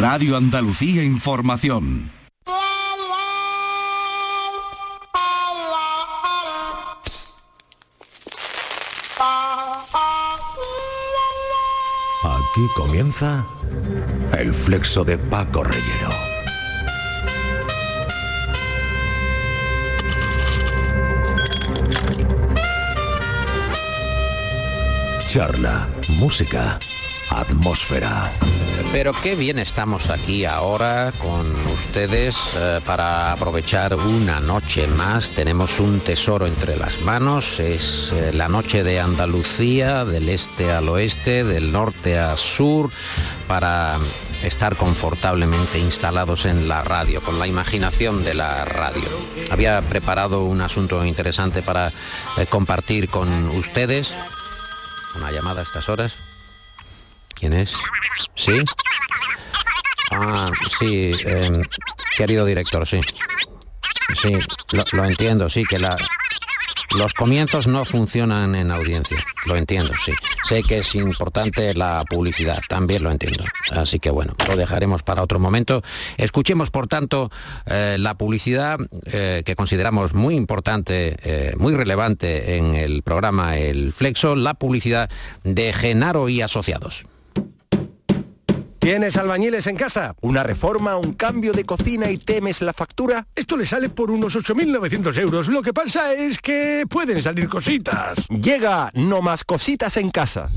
Radio Andalucía Información. Aquí comienza el flexo de Paco Reyero. Charla, música, atmósfera. Pero qué bien estamos aquí ahora con ustedes eh, para aprovechar una noche más. Tenemos un tesoro entre las manos. Es eh, la noche de Andalucía, del este al oeste, del norte a sur, para estar confortablemente instalados en la radio, con la imaginación de la radio. Había preparado un asunto interesante para eh, compartir con ustedes. Una llamada a estas horas. ¿Quién es? ¿Sí? Ah, sí, em, querido director, sí. Sí, lo, entiendo, sí, que los comienzos no funcionan en audiencia, lo entiendo, sí. Sé que es importante la publicidad, también lo entiendo. Así que bueno, lo dejaremos para otro momento. Escuchemos, por tanto, eh, la publicidad eh, que consideramos muy importante, eh, muy relevante en el programa El Flexo, la publicidad de Genaro y Asociados. ¿Tienes albañiles en casa? ¿Una reforma, un cambio de cocina y temes la factura? Esto le sale por unos 8.900 euros. Lo que pasa es que pueden salir cositas. Llega No Más Cositas en Casa.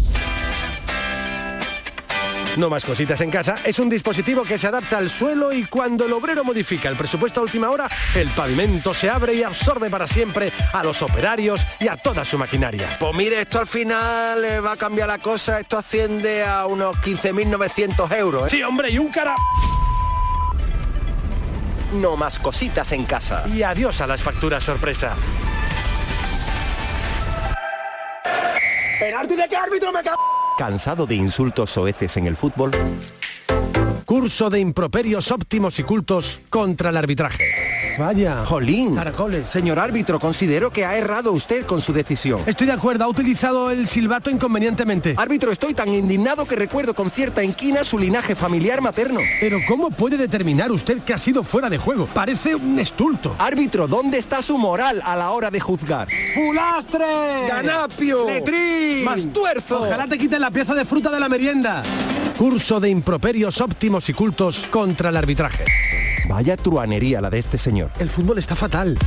No más cositas en casa es un dispositivo que se adapta al suelo y cuando el obrero modifica el presupuesto a última hora, el pavimento se abre y absorbe para siempre a los operarios y a toda su maquinaria. Pues mire, esto al final eh, va a cambiar la cosa, esto asciende a unos 15.900 euros. ¿eh? Sí, hombre, y un cara... No más cositas en casa. Y adiós a las facturas sorpresa. ¿Penalti de qué árbitro me cago? ¿Cansado de insultos soeces en el fútbol? Curso de improperios óptimos y cultos contra el arbitraje. Vaya. Jolín. Caracoles. Señor árbitro, considero que ha errado usted con su decisión. Estoy de acuerdo, ha utilizado el silbato inconvenientemente. Árbitro, estoy tan indignado que recuerdo con cierta inquina su linaje familiar materno. Pero ¿cómo puede determinar usted que ha sido fuera de juego? Parece un estulto. Árbitro, ¿dónde está su moral a la hora de juzgar? ¡Fulastre! ¡Ganapio! ¡Letrín! ¡Mastuerzo! Ojalá te quiten la pieza de fruta de la merienda. Curso de improperios óptimos y cultos contra el arbitraje. Vaya truanería la de este señor. El fútbol está fatal.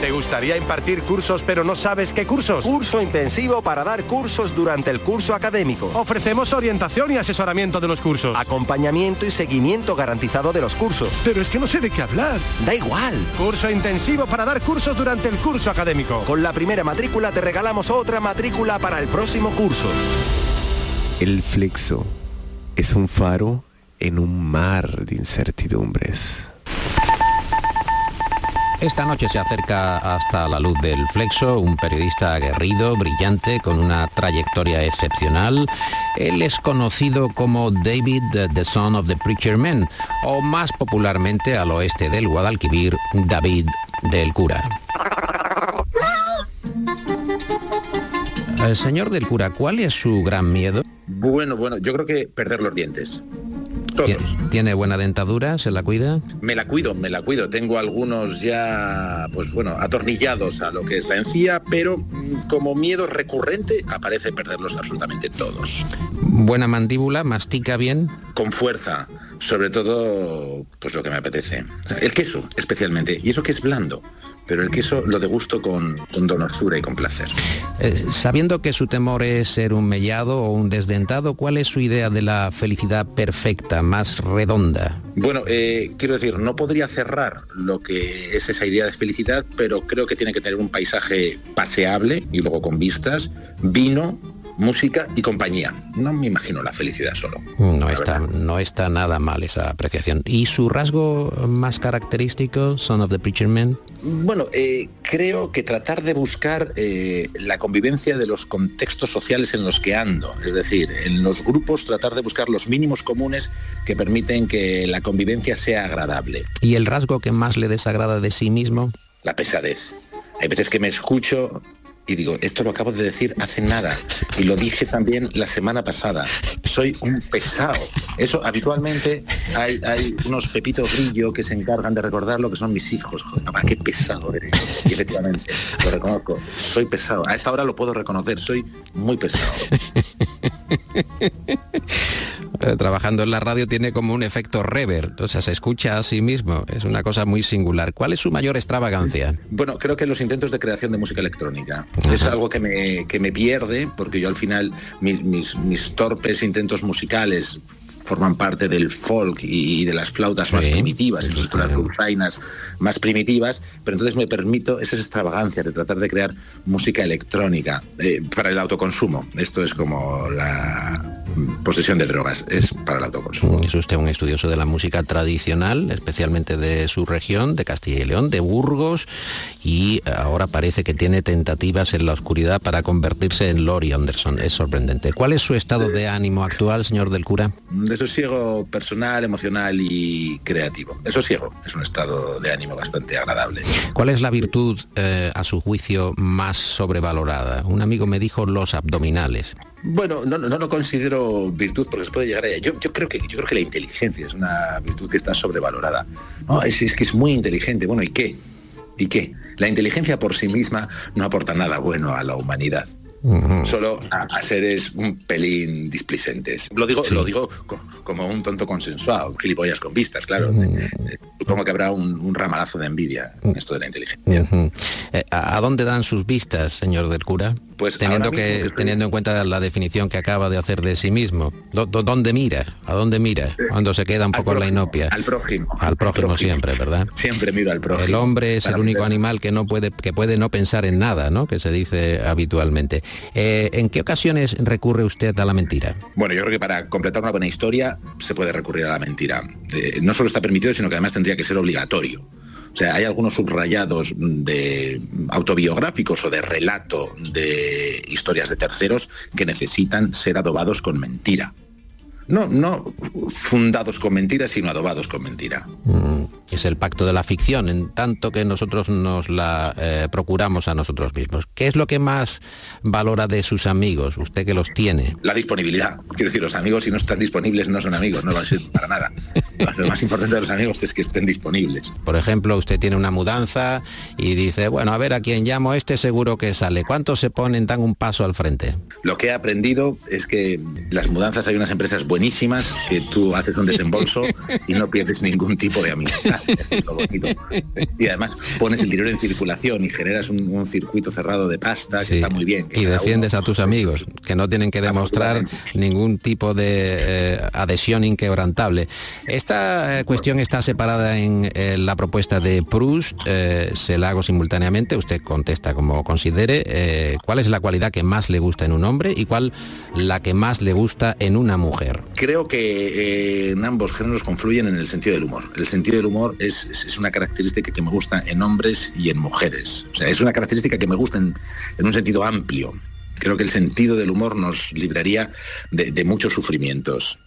¿Te gustaría impartir cursos pero no sabes qué cursos? Curso intensivo para dar cursos durante el curso académico. Ofrecemos orientación y asesoramiento de los cursos. Acompañamiento y seguimiento garantizado de los cursos. Pero es que no sé de qué hablar. Da igual. Curso intensivo para dar cursos durante el curso académico. Con la primera matrícula te regalamos otra matrícula para el próximo curso. El flexo es un faro en un mar de incertidumbres. Esta noche se acerca hasta la luz del Flexo un periodista aguerrido, brillante, con una trayectoria excepcional. Él es conocido como David, the son of the preacher man, o más popularmente al oeste del Guadalquivir, David del cura. Eh, señor del cura, ¿cuál es su gran miedo? Bueno, bueno, yo creo que perder los dientes. Todos. ¿Tiene buena dentadura? ¿Se la cuida? Me la cuido, me la cuido. Tengo algunos ya, pues bueno, atornillados a lo que es la encía, pero mm, como miedo recurrente aparece perderlos absolutamente todos. ¿Buena mandíbula? ¿Mastica bien? Con fuerza, sobre todo, pues lo que me apetece. El queso, especialmente. Y eso que es blando, pero el queso lo degusto con, con donosura y con placer. Eh, sabiendo que su temor es ser un mellado o un desdentado, ¿cuál es su idea de la felicidad perfecta, más redonda? Bueno, eh, quiero decir, no podría cerrar lo que es esa idea de felicidad, pero creo que tiene que tener un paisaje paseable y luego con vistas, vino, música y compañía. No me imagino la felicidad solo. No está, verdad. no está nada mal esa apreciación. ¿Y su rasgo más característico, Son of the Preacher Man? Bueno, eh, creo que tratar de buscar eh, la convivencia de los contextos sociales en los que ando, es decir, en los grupos tratar de buscar los mínimos comunes que permiten que la convivencia sea agradable. ¿Y el rasgo que más le desagrada de sí mismo? La pesadez. Hay veces que me escucho y digo, esto lo acabo de decir hace nada y lo dije también la semana pasada. Soy un pesado. Eso habitualmente hay, unos pepitos grillo que se encargan de recordar lo que son mis hijos. Joder, papá, qué pesado eres. Y efectivamente, lo reconozco. Soy pesado. A esta hora lo puedo reconocer. Soy muy pesado. Eh, trabajando en la radio tiene como un efecto rever, o sea, se escucha a sí mismo, es una cosa muy singular. ¿Cuál es su mayor extravagancia? Bueno, creo que los intentos de creación de música electrónica. Es algo que me, que me pierde, porque yo al final mis, mis, mis torpes intentos musicales forman parte del folk y, de las flautas más primitivas, las dulzainas más primitivas, pero entonces me permito esas extravagancias de tratar de crear música electrónica eh, para el autoconsumo. Esto es como la posesión de drogas, es para el autoconsumo. Es usted un estudioso de la música tradicional, especialmente de su región, de Castilla y León, de Burgos, y ahora parece que tiene tentativas en la oscuridad para convertirse en Lori Anderson. Es sorprendente. ¿Cuál es su estado de ánimo actual, señor del cura? Desosiego personal, emocional y creativo. Desosiego es un estado de ánimo bastante agradable. ¿Cuál es la virtud, eh, a su juicio, más sobrevalorada? Un amigo me dijo los abdominales. Bueno, no, no, lo considero virtud porque se puede llegar a ella. Yo, yo, creo que, yo creo que la inteligencia es una virtud que está sobrevalorada. No, es, es que es muy inteligente. Bueno, ¿y qué? ¿Y qué? La inteligencia por sí misma no aporta nada bueno a la humanidad. Solo a, seres un pelín displicentes. Lo digo, lo digo como un tonto consensuado, gilipollas con vistas, claro. Como que habrá un, ramalazo de envidia en esto de la inteligencia. Eh, ¿A dónde dan sus vistas, señor del cura? Pues teniendo, que, teniendo en cuenta la definición que acaba de hacer de sí mismo. ¿Dónde mira? ¿A dónde mira? Cuando se queda un poco en la inopia. Al prójimo. Al prójimo, siempre, ¿verdad? Siempre miro al prójimo. El hombre es el único animal que no puede, que puede no pensar en nada, ¿no? Que se dice habitualmente. Eh, ¿En qué ocasiones recurre usted a la mentira? Bueno, yo creo que para completar una buena historia se puede recurrir a la mentira. Eh, no solo está permitido, sino que además tendría que ser obligatorio. O sea, hay algunos subrayados de autobiográficos o de relato de historias de terceros que necesitan ser adobados con mentira no, no fundados con mentiras, sino adobados con mentira. Mm, es el pacto de la ficción, en tanto que nosotros nos la eh, procuramos a nosotros mismos. ¿Qué es lo que más valora de sus amigos, usted que los tiene? La disponibilidad. Quiero decir, los amigos si no están disponibles no son amigos, no a ser para nada. lo más importante de los amigos es que estén disponibles. Por ejemplo, usted tiene una mudanza y dice, bueno, a ver a quién llamo, este seguro que sale. ¿Cuántos se ponen, dan un paso al frente? Lo que he aprendido es que las mudanzas hay unas empresas buenísimas que tú haces un desembolso y no pierdes ningún tipo de amistad. Y además pones el dinero en circulación y generas un, circuito cerrado de pasta que está muy bien. Y defiendes a tus amigos, que no tienen que demostrar ningún tipo de eh, adhesión inquebrantable. Esta eh, cuestión está separada en eh, la propuesta de Proust, se la hago simultáneamente, usted contesta como considere. ¿Cuál es la cualidad que más le gusta en un hombre y cuál la que más le gusta en una mujer? Creo que en ambos géneros confluyen en el sentido del humor. El sentido del humor es, una característica que me gusta en hombres y en mujeres. O sea, es una característica que me gusta en, un sentido amplio. Creo que el sentido del humor nos libraría de muchos sufrimientos.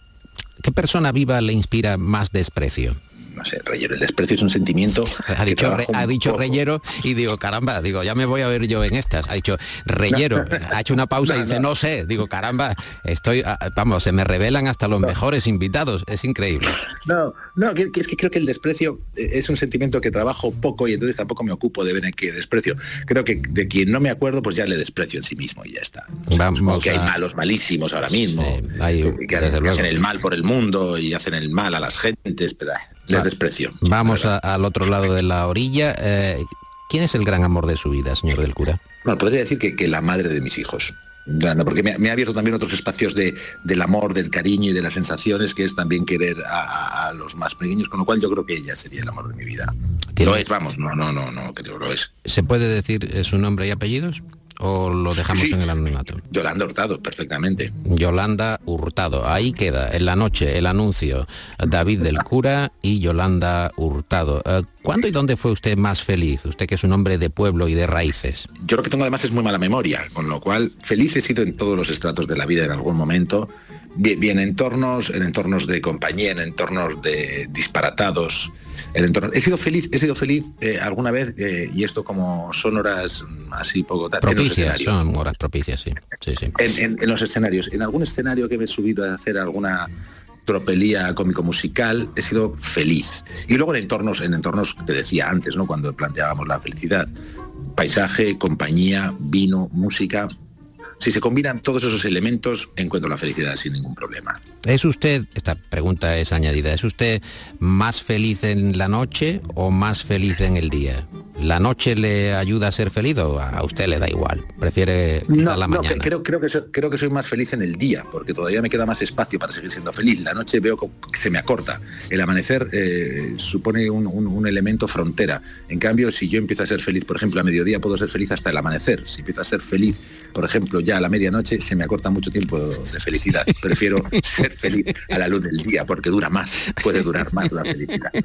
¿Qué persona viva le inspira más desprecio? No sé, Reyero, el desprecio es un sentimiento. Ha dicho, ha dicho Reyero y digo, caramba, digo, ya me voy a ver yo en estas. Ha dicho Reyero, ha hecho una pausa y dice, no. sé, digo, caramba, estoy, ah, vamos, se me revelan hasta los mejores invitados, es increíble. No, no, que, es que creo que el desprecio eh, es un sentimiento que trabajo poco y entonces tampoco me ocupo de ver en qué desprecio. Creo que de quien no me acuerdo, pues ya le desprecio en sí mismo y ya está. Vamos que hay malos malísimos ahora mismo, que, hacen el mal por el mundo y hacen el mal a las gentes, pero les desprecio. Vamos al otro lado de la orilla. Eh, ¿Quién es el gran amor de su vida, señor del cura? Bueno, podría decir que, la madre de mis hijos. porque me, ha abierto también otros espacios de, del amor, del cariño y de las sensaciones, que es también querer a, los más pequeños, con lo cual yo creo que ella sería el amor de mi vida. Lo es, vamos, no, no, no, no, creo, lo es. ¿Se puede decir eh, su nombre y apellidos? O lo dejamos en el anonimato? Yolanda Hurtado, perfectamente. Yolanda Hurtado, ahí queda, en la noche, el anuncio. David del Cura y Yolanda Hurtado. Eh, ¿Cuándo y dónde fue usted más feliz? Usted que es un hombre de pueblo y de raíces. Yo creo que tengo además es muy mala memoria, con lo cual feliz he sido en todos los estratos de la vida en algún momento Bien, bien, entornos, en entornos de compañía, en entornos de disparatados, en entornos... He sido feliz, he sido feliz eh, alguna vez, eh, y esto como son horas así poco propicias, son horas propicias, sí. sí, sí. En, en, los escenarios, en algún escenario que me he subido a hacer alguna tropelía cómico-musical, he sido feliz. Y luego en entornos, en entornos que decía antes, ¿no? Cuando planteábamos la felicidad. Paisaje, compañía, vino, música, si se combinan todos esos elementos, encuentro la felicidad sin ningún problema. ¿Es usted, esta pregunta es añadida, ¿es usted más feliz en la noche o más feliz en el día? ¿La noche le ayuda a ser feliz o a usted le da igual? ¿Prefiere no, la mañana? creo, creo, que soy, creo que soy más feliz en el día, porque todavía me queda más espacio para seguir siendo feliz. La noche veo que se me acorta. El amanecer eh, supone un, un, un, elemento frontera. En cambio, si yo empiezo a ser feliz, por ejemplo, a mediodía puedo ser feliz hasta el amanecer. Si empiezo a ser feliz, por ejemplo, ya a la medianoche, se me acorta mucho tiempo de felicidad. Prefiero ser feliz a la luz del día, porque dura más, puede durar más la felicidad.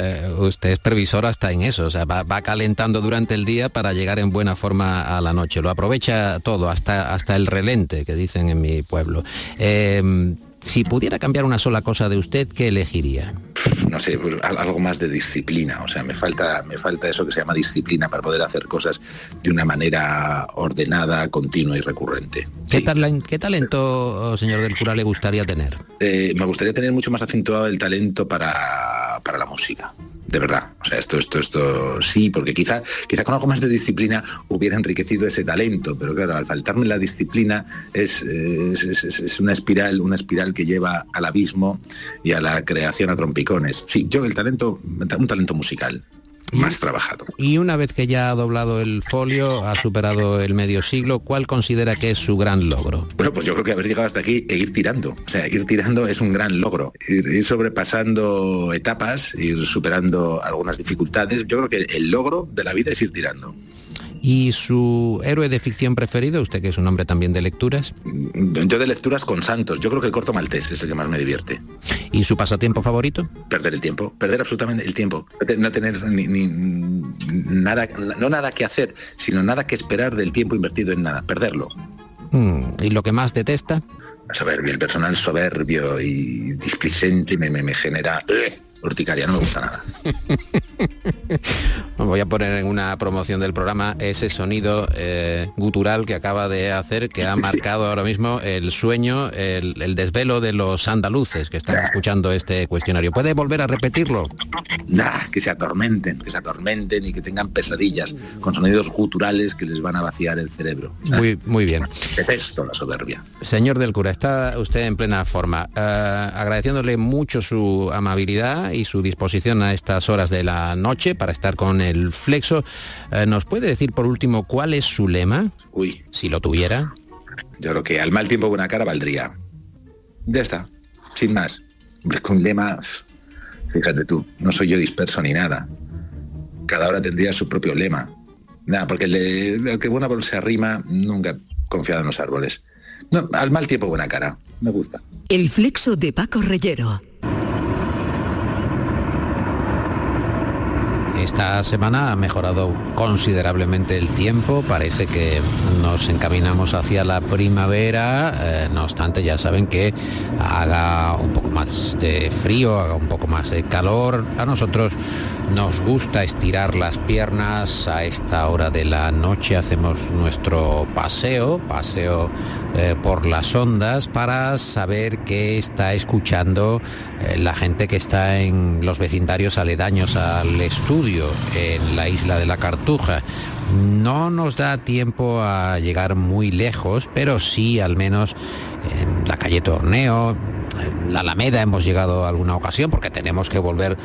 Eh, usted es previsor hasta en eso, o sea, va, va calentando durante el día para llegar en buena forma a la noche. Lo aprovecha todo, hasta, hasta el relente, que dicen en mi pueblo. Eh, si pudiera cambiar una sola cosa de usted, ¿qué elegiría? No sé, pues, algo más de disciplina. O sea, me falta, me falta eso que se llama disciplina para poder hacer cosas de una manera ordenada, continua y recurrente. ¿Qué, sí. tal, ¿qué talento, señor del cura, le gustaría tener? Eh, me gustaría tener mucho más acentuado el talento para, para la música de verdad. O sea, esto, esto, esto sí, porque quizá, quizá con algo más de disciplina hubiera enriquecido ese talento, pero claro, al faltarme la disciplina es, es, una espiral, una espiral que lleva al abismo y a la creación a trompicones. Sí, yo el talento, un talento musical más trabajado. Y una vez que ya ha doblado el folio, ha superado el medio siglo, ¿cuál considera que es su gran logro? Bueno, pues yo creo que haber llegado hasta aquí e ir tirando. O sea, ir tirando es un gran logro. Ir, ir sobrepasando etapas, ir superando algunas dificultades. Yo creo que el logro de la vida es ir tirando. ¿Y su héroe de ficción preferido? Usted que es un hombre también de lecturas. Yo de lecturas con Santos. Yo creo que el corto maltés es el que más me divierte. ¿Y su pasatiempo favorito? Perder el tiempo. Perder absolutamente el tiempo. No tener ni, ni nada, no nada que hacer, sino nada que esperar del tiempo invertido en nada. Perderlo. Mm, ¿Y lo que más detesta? La soberbia, el personal soberbio y displicente me, me, me genera... ¡eh! urticaria, no me gusta nada. Voy a poner en una promoción del programa ese sonido eh, gutural que acaba de hacer, que ha marcado ahora mismo el sueño, el, el desvelo de los andaluces que están escuchando este cuestionario. ¿Puede volver a repetirlo? Nah, que se atormenten, que se atormenten y que tengan pesadillas con sonidos guturales que les van a vaciar el cerebro. Muy, muy bien. Detesto la soberbia. Señor del cura, está usted en plena forma. Uh, agradeciéndole mucho su amabilidad y su disposición a estas horas de la noche para estar con el Flexo. Eh, ¿Nos puede decir por último cuál es su lema? Uy. Si lo tuviera. Yo creo que al mal tiempo buena cara valdría. Ya está, sin más. Con lema, fíjate tú, no soy yo disperso ni nada. Cada hora tendría su propio lema. Nada, porque el, de, el que buena se arrima nunca confiado en los árboles. No, al mal tiempo buena cara. Me gusta. El flexo de Paco Reyero. Esta semana ha mejorado considerablemente el tiempo, parece que nos encaminamos hacia la primavera, eh, no obstante ya saben que haga un poco más de frío, haga un poco más de calor, a nosotros nos gusta estirar las piernas. A esta hora de la noche, hacemos nuestro paseo, paseo eh, por las ondas para saber qué está escuchando eh, la gente que está en los vecindarios aledaños al estudio en la isla de la Cartuja. No nos da tiempo a llegar muy lejos, pero sí al menos en la calle Torneo, la Alameda hemos llegado a alguna ocasión porque tenemos que volver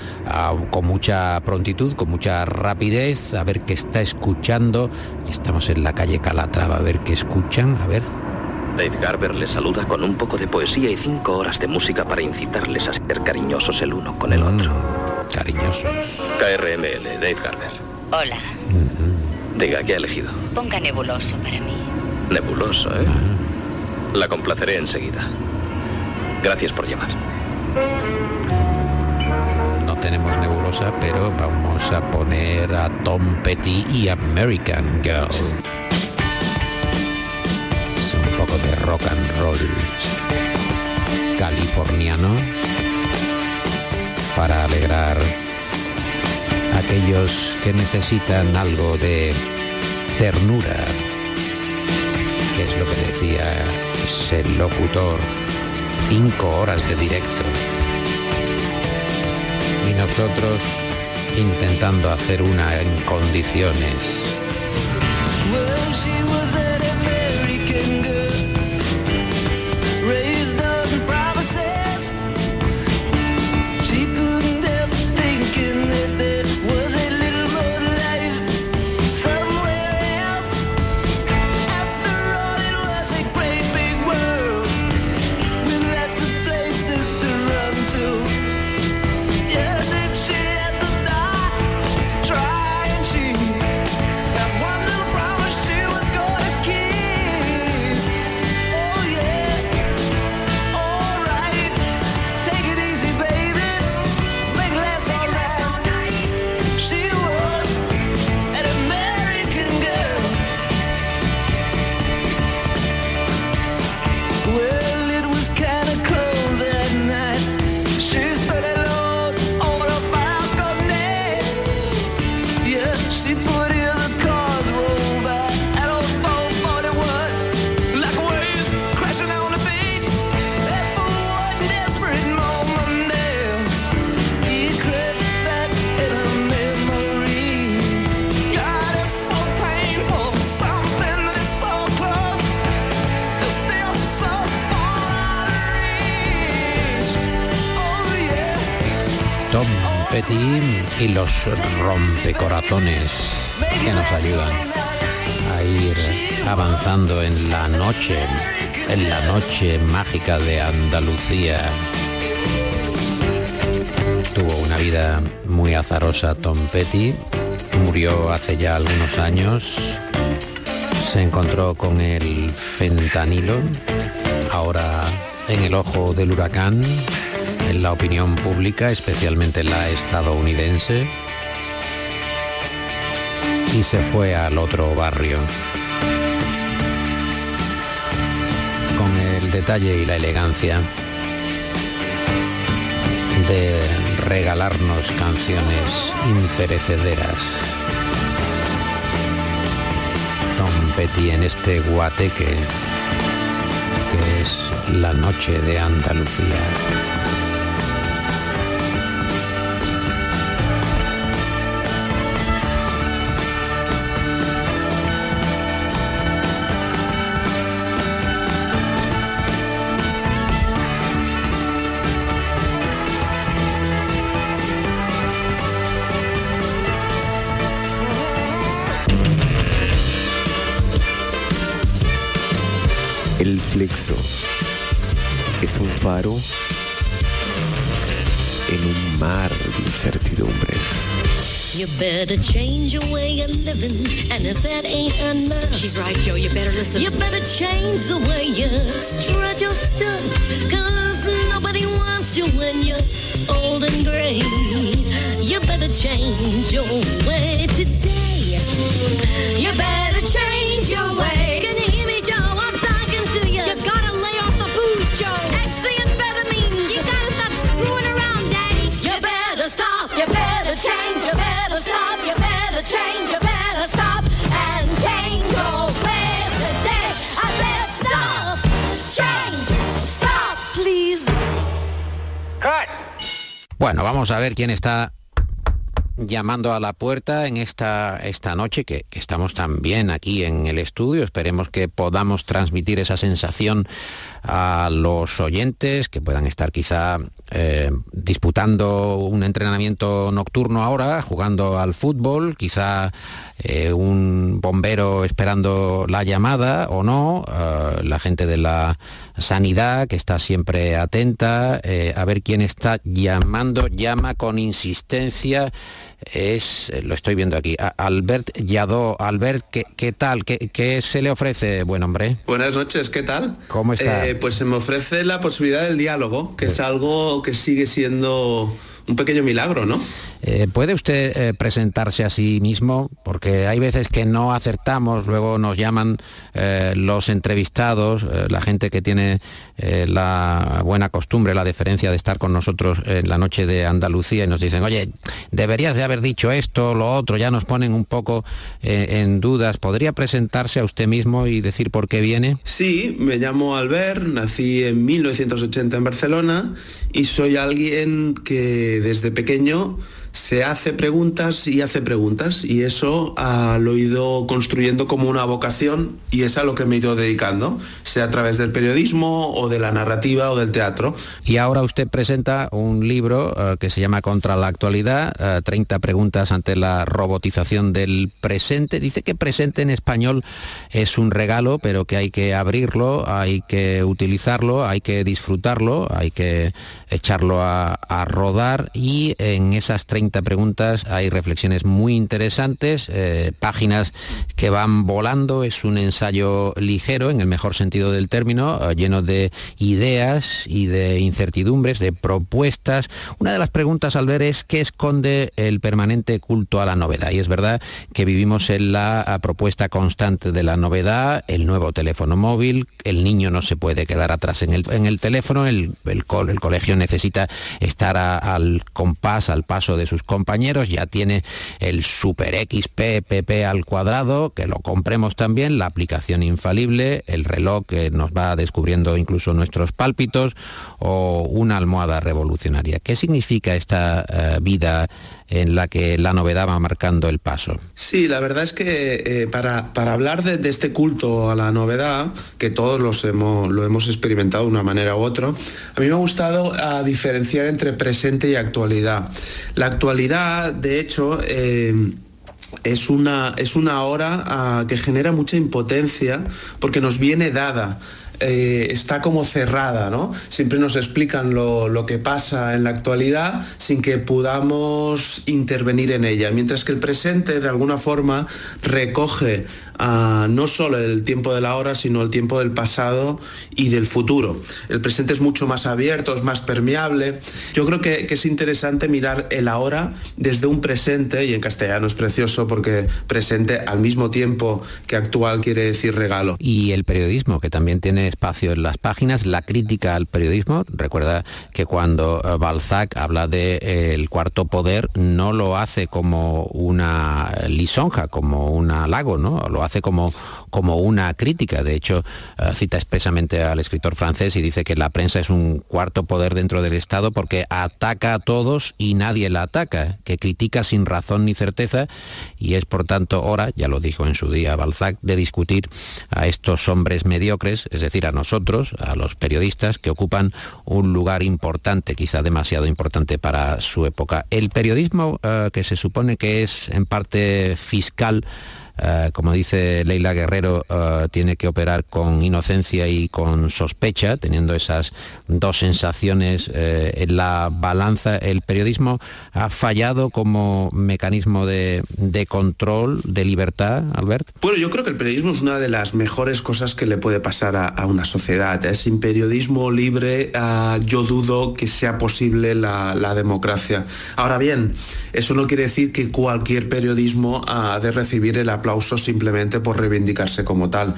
con mucha prontitud, con mucha rapidez, a ver qué está escuchando. Estamos en la calle Calatrava, a ver qué escuchan, a ver. Dave Garber les saluda con un poco de poesía y cinco horas de música para incitarles a ser cariñosos el uno con el otro. Mm, cariñosos. KRML, Dave Garber. Hola. Mm -hmm. Diga, ¿qué ha elegido? Ponga nebuloso para mí. Nebuloso, ¿eh? Ah. La complaceré enseguida. Gracias por llamar. No tenemos nebulosa, pero vamos a poner a Tom Petty y American Girl. De rock and roll. californiano para alegrar a aquellos que necesitan algo de ternura, que es lo que decía ese locutor, cinco horas de directo. Y nosotros intentando hacer una en condiciones. Rompecorazones que nos ayudan a ir avanzando en la noche, en la noche mágica de Andalucía. Tuvo una vida muy azarosa Tom Petty, murió hace ya algunos años, se encontró con el fentanilo, ahora en el ojo del huracán en la opinión pública, especialmente la estadounidense, y se fue al otro barrio. Con el detalle y la elegancia de regalarnos canciones imperecederas. Tom Petty en este guateque que es la noche de Andalucía. El flexo es un faro en un mar de incertidumbres. You better change your way of living, and if that ain't enough, she's right, Joe. You better listen. You better change the way you strut your stuff, cause nobody wants you when you're old and gray. You better change your way today. You better change your way. Bueno, vamos a ver quién está llamando a la puerta en esta, esta noche, que, estamos también aquí en el estudio. Esperemos que podamos transmitir esa sensación a los oyentes, que puedan estar quizá eh, disputando un entrenamiento nocturno ahora, jugando al fútbol, quizá eh, un bombero esperando la llamada o no, eh, la gente de la sanidad que está siempre atenta, a ver quién está llamando, llama con insistencia es, lo estoy viendo aquí, Albert Yadó. Albert, ¿qué, tal? ¿Qué, se le ofrece, buen hombre? Buenas noches, ¿qué tal? ¿Cómo está? pues se me ofrece la posibilidad del diálogo, que es algo que sigue siendo un pequeño milagro, ¿no? Eh, ¿Puede usted eh, presentarse a sí mismo? Porque hay veces que no acertamos, luego nos llaman eh, los entrevistados, la gente que tiene la buena costumbre, la deferencia de estar con nosotros en la noche de Andalucía y nos dicen, oye, deberías de haber dicho esto, lo otro, ya nos ponen un poco en dudas. ¿Podría presentarse a usted mismo y decir por qué viene? Sí, me llamo Albert, nací en 1980 en Barcelona y soy alguien que desde pequeño se hace preguntas y hace preguntas y eso ah, lo he ido construyendo como una vocación y es a lo que me he ido dedicando, sea a través del periodismo o de la narrativa o del teatro. Y ahora usted presenta un libro ah, que se llama Contra la actualidad, 30 ah, preguntas ante la robotización del presente. Dice que presente en español es un regalo, pero que hay que abrirlo, hay que utilizarlo, hay que disfrutarlo, hay que echarlo a, a rodar y en esas 30 preguntas, hay reflexiones muy interesantes, eh, páginas que van volando, es un ensayo ligero, en el mejor sentido del término, eh, lleno de ideas y de incertidumbres, de propuestas. Una de las preguntas al ver es qué esconde el permanente culto a la novedad. Y es verdad que vivimos en la propuesta constante de la novedad, el nuevo teléfono móvil, el niño no se puede quedar atrás en el, en el teléfono, el, el, colegio necesita estar al compás, al paso de sus compañeros, ya tiene el Super XP al cuadrado, que lo compremos también, la aplicación infalible, el reloj que nos va descubriendo incluso nuestros pálpitos o una almohada revolucionaria. ¿Qué significa esta eh, vida en la que la novedad va marcando el paso. Sí, la verdad es que eh, para, hablar de, este culto a la novedad, que todos los hemos, lo hemos experimentado de una manera u otra, a mí me ha gustado diferenciar entre presente y actualidad. La actualidad, de hecho, eh, es una, es una hora ah, que genera mucha impotencia porque nos viene dada. Eh, está como cerrada, ¿no? Siempre nos explican lo, lo, que pasa en la actualidad sin que podamos intervenir en ella, mientras que el presente de alguna forma recoge no solo el tiempo de la hora, sino el tiempo del pasado y del futuro. El presente es mucho más abierto, es más permeable. Yo creo que, es interesante mirar el ahora desde un presente, y en castellano es precioso porque presente al mismo tiempo que actual quiere decir regalo. Y el periodismo, que también tiene espacio en las páginas, la crítica al periodismo. Recuerda que cuando eh, Balzac habla de eh, cuarto poder, no lo hace como una lisonja, como un halago, ¿no? Hace como, como una crítica. De hecho, eh, cita expresamente al escritor francés y dice que la prensa es un cuarto poder dentro del Estado porque ataca a todos y nadie la ataca, que critica sin razón ni certeza y es por tanto hora, ya lo dijo en su día Balzac, de discutir a estos hombres mediocres, es decir, a nosotros, a los periodistas que ocupan un lugar importante, quizá demasiado importante para su época. El periodismo eh, que se supone que es en parte fiscal, eh, como dice Leila Guerrero, eh, tiene que operar con inocencia y con sospecha, teniendo esas dos sensaciones eh, en la balanza. El periodismo ha fallado como mecanismo de, control, de libertad, Albert. Bueno, yo creo que el periodismo es una de las mejores cosas que le puede pasar a, una sociedad. Sin periodismo libre, yo dudo que sea posible la, la, democracia. Ahora bien, eso no quiere decir que cualquier periodismo ha de recibir el aplauso simplemente por reivindicarse como tal.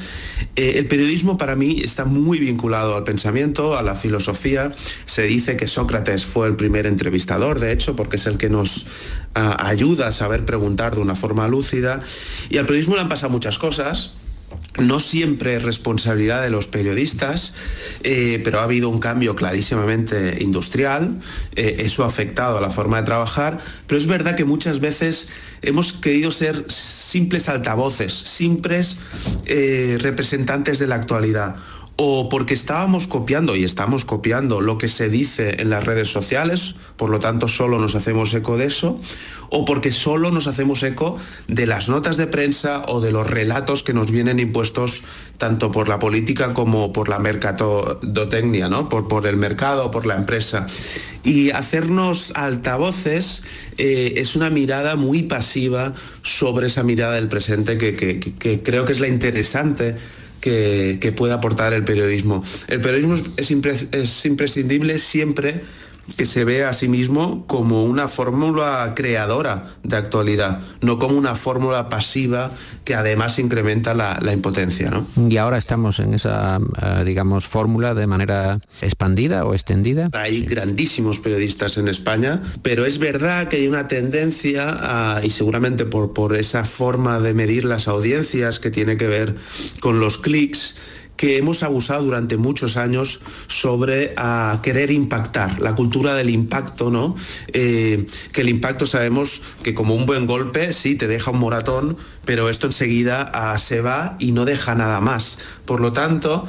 Eh, el periodismo para mí está muy vinculado al pensamiento, a la filosofía. Se dice que Sócrates fue el primer entrevistador, de hecho, porque es el que nos ah, ayuda a saber preguntar de una forma lúcida. Y al periodismo le han pasado muchas cosas no siempre es responsabilidad de los periodistas, eh, pero ha habido un cambio clarísimamente industrial, eh, eso ha afectado a la forma de trabajar, pero es verdad que muchas veces hemos querido ser simples altavoces, simples eh, representantes de la actualidad o porque estábamos copiando y estamos copiando lo que se dice en las redes sociales, por lo tanto solo nos hacemos eco de eso, o porque solo nos hacemos eco de las notas de prensa o de los relatos que nos vienen impuestos tanto por la política como por la mercadotecnia, ¿no? por, el mercado o por la empresa. Y hacernos altavoces eh, es una mirada muy pasiva sobre esa mirada del presente que creo que es la interesante que, puede aportar el periodismo. El periodismo es, imprescindible siempre que se ve a sí mismo como una fórmula creadora de actualidad, no como una fórmula pasiva que además incrementa la, impotencia. ¿no? Y ahora estamos en esa, eh, digamos, fórmula de manera expandida o extendida. Hay grandísimos periodistas en España, pero es verdad que hay una tendencia, y seguramente por, por esa forma de medir las audiencias que tiene que ver con los clics, que hemos abusado durante muchos años sobre a querer impactar, la cultura del impacto, ¿no? Eh, que el impacto sabemos que como un buen golpe, sí, te deja un moratón, pero esto enseguida ah, se va y no deja nada más. Por lo tanto,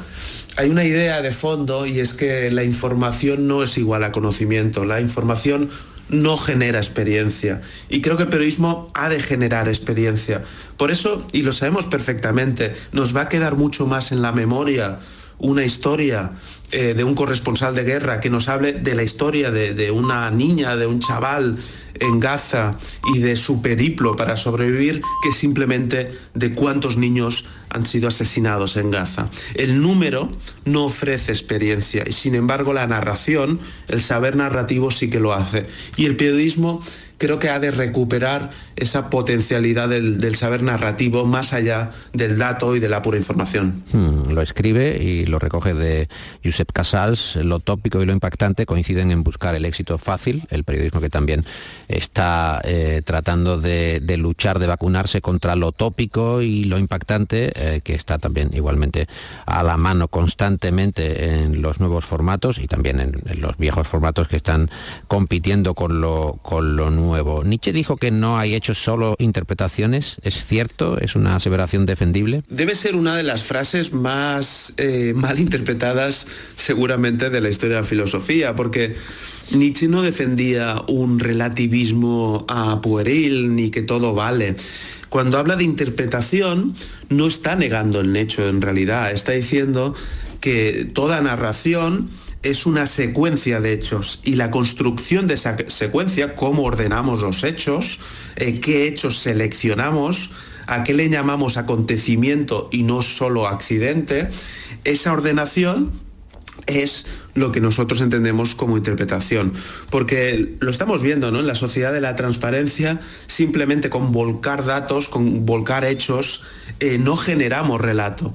hay una idea de fondo y es que la información no es igual a conocimiento. La información no genera experiencia. Y creo que el periodismo ha de generar experiencia. Por eso, y lo sabemos perfectamente, nos va a quedar mucho más en la memoria una historia eh, de un corresponsal de guerra que nos hable de la historia de, de una niña, de un chaval en Gaza y de su periplo para sobrevivir que simplemente de cuántos niños han sido asesinados en Gaza. El número no ofrece experiencia y sin embargo la narración, el saber narrativo sí que lo hace. Y el periodismo creo que ha de recuperar esa potencialidad del, saber narrativo más allá del dato y de la pura información. Hmm, lo escribe y lo recoge de Josep Casals. Lo tópico y lo impactante coinciden en buscar el éxito fácil, el periodismo que también está eh, tratando de, luchar, de vacunarse contra lo tópico y lo impactante, eh, que está también igualmente a la mano constantemente en los nuevos formatos y también en, los viejos formatos que están compitiendo con lo, con lo nuevo Nietzsche dijo que no hay hechos solo interpretaciones. ¿Es cierto? ¿Es una aseveración defendible? Debe ser una de las frases más eh, mal interpretadas seguramente de la historia de la filosofía, porque Nietzsche no defendía un relativismo a pueril ni que todo vale. Cuando habla de interpretación, no está negando el hecho en realidad, está diciendo que toda narración es una secuencia de hechos y la construcción de esa secuencia, cómo ordenamos los hechos, eh, qué hechos seleccionamos, a qué le llamamos acontecimiento y no solo accidente, esa ordenación es lo que nosotros entendemos como interpretación. Porque lo estamos viendo, ¿no? En la sociedad de la transparencia, simplemente con volcar datos, con volcar hechos, eh, no generamos relato.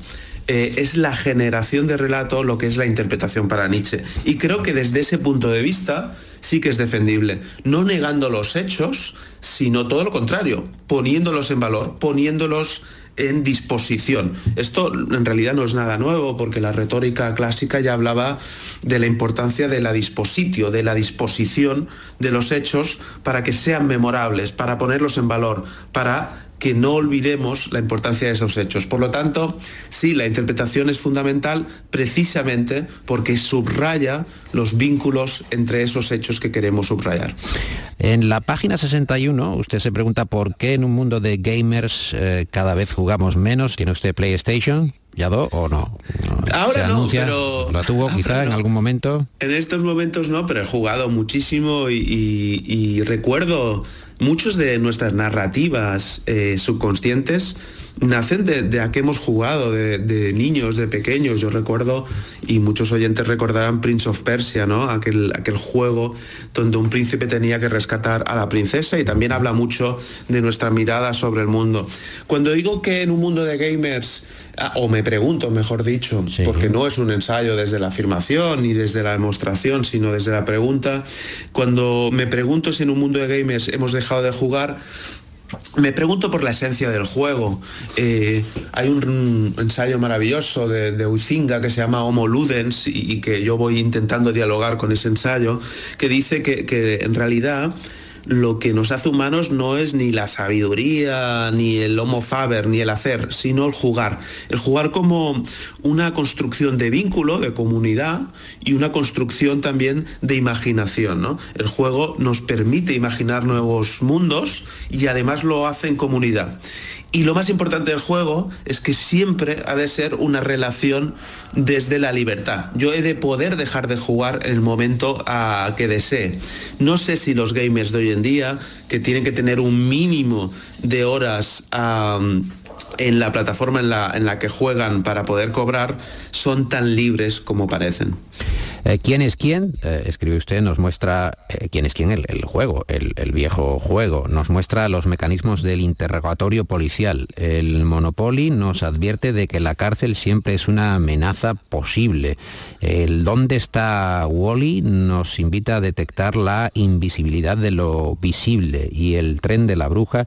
Eh, es la generación de relato lo que es la interpretación para Nietzsche. Y creo que desde ese punto de vista sí que es defendible, no negando los hechos, sino todo lo contrario, poniéndolos en valor, poniéndolos en disposición. Esto en realidad no es nada nuevo porque la retórica clásica ya hablaba de la importancia de la dispositio, de la disposición de los hechos para que sean memorables, para ponerlos en valor, para que no olvidemos la importancia de esos hechos. Por lo tanto, sí, la interpretación es fundamental precisamente porque subraya los vínculos entre esos hechos que queremos subrayar. En la página 61 usted se pregunta por qué en un mundo de gamers eh, cada vez jugamos menos. ¿Tiene usted PlayStation? ¿Ya do o no? Ahora no, pero... ¿Lo tuvo quizá en algún momento? En estos momentos no, pero he jugado muchísimo y recuerdo muchos de nuestras narrativas eh, subconscientes nacen de, a que hemos jugado de, niños, de pequeños. Yo recuerdo, y muchos oyentes recordarán Prince of Persia, ¿no? Aquel, aquel juego donde un príncipe tenía que rescatar a la princesa y también habla mucho de nuestra mirada sobre el mundo. Cuando digo que en un mundo de gamers, ah, o me pregunto, mejor dicho, porque no es un ensayo desde la afirmación ni desde la demostración, sino desde la pregunta, cuando me pregunto si en un mundo de gamers hemos dejado de jugar, me pregunto por la esencia del juego. Eh, hay un, ensayo maravilloso de, de que se llama Homo Ludens y, que yo voy intentando dialogar con ese ensayo, que dice que en realidad lo que nos hace humanos no es ni la sabiduría, ni el homo faber, ni el hacer, sino el jugar. El jugar como una construcción de vínculo, de comunidad y una construcción también de imaginación. El juego nos permite imaginar nuevos mundos y además lo hace en comunidad. Y lo más importante del juego es que siempre ha de ser una relación desde la libertad. Yo he de poder dejar de jugar en el momento a que desee. No sé si los gamers de hoy en día, que tienen que tener un mínimo de horas en la plataforma en la, en la que juegan para poder cobrar, son tan libres como parecen. Eh, ¿Quién es quién? Eh, escribe usted, nos muestra eh, quién es quién el, juego, el, el, viejo juego. Nos muestra los mecanismos del interrogatorio policial. El Monopoly nos advierte de que la cárcel siempre es una amenaza posible. El dónde está Wally nos invita a detectar la invisibilidad de lo visible y el tren de la bruja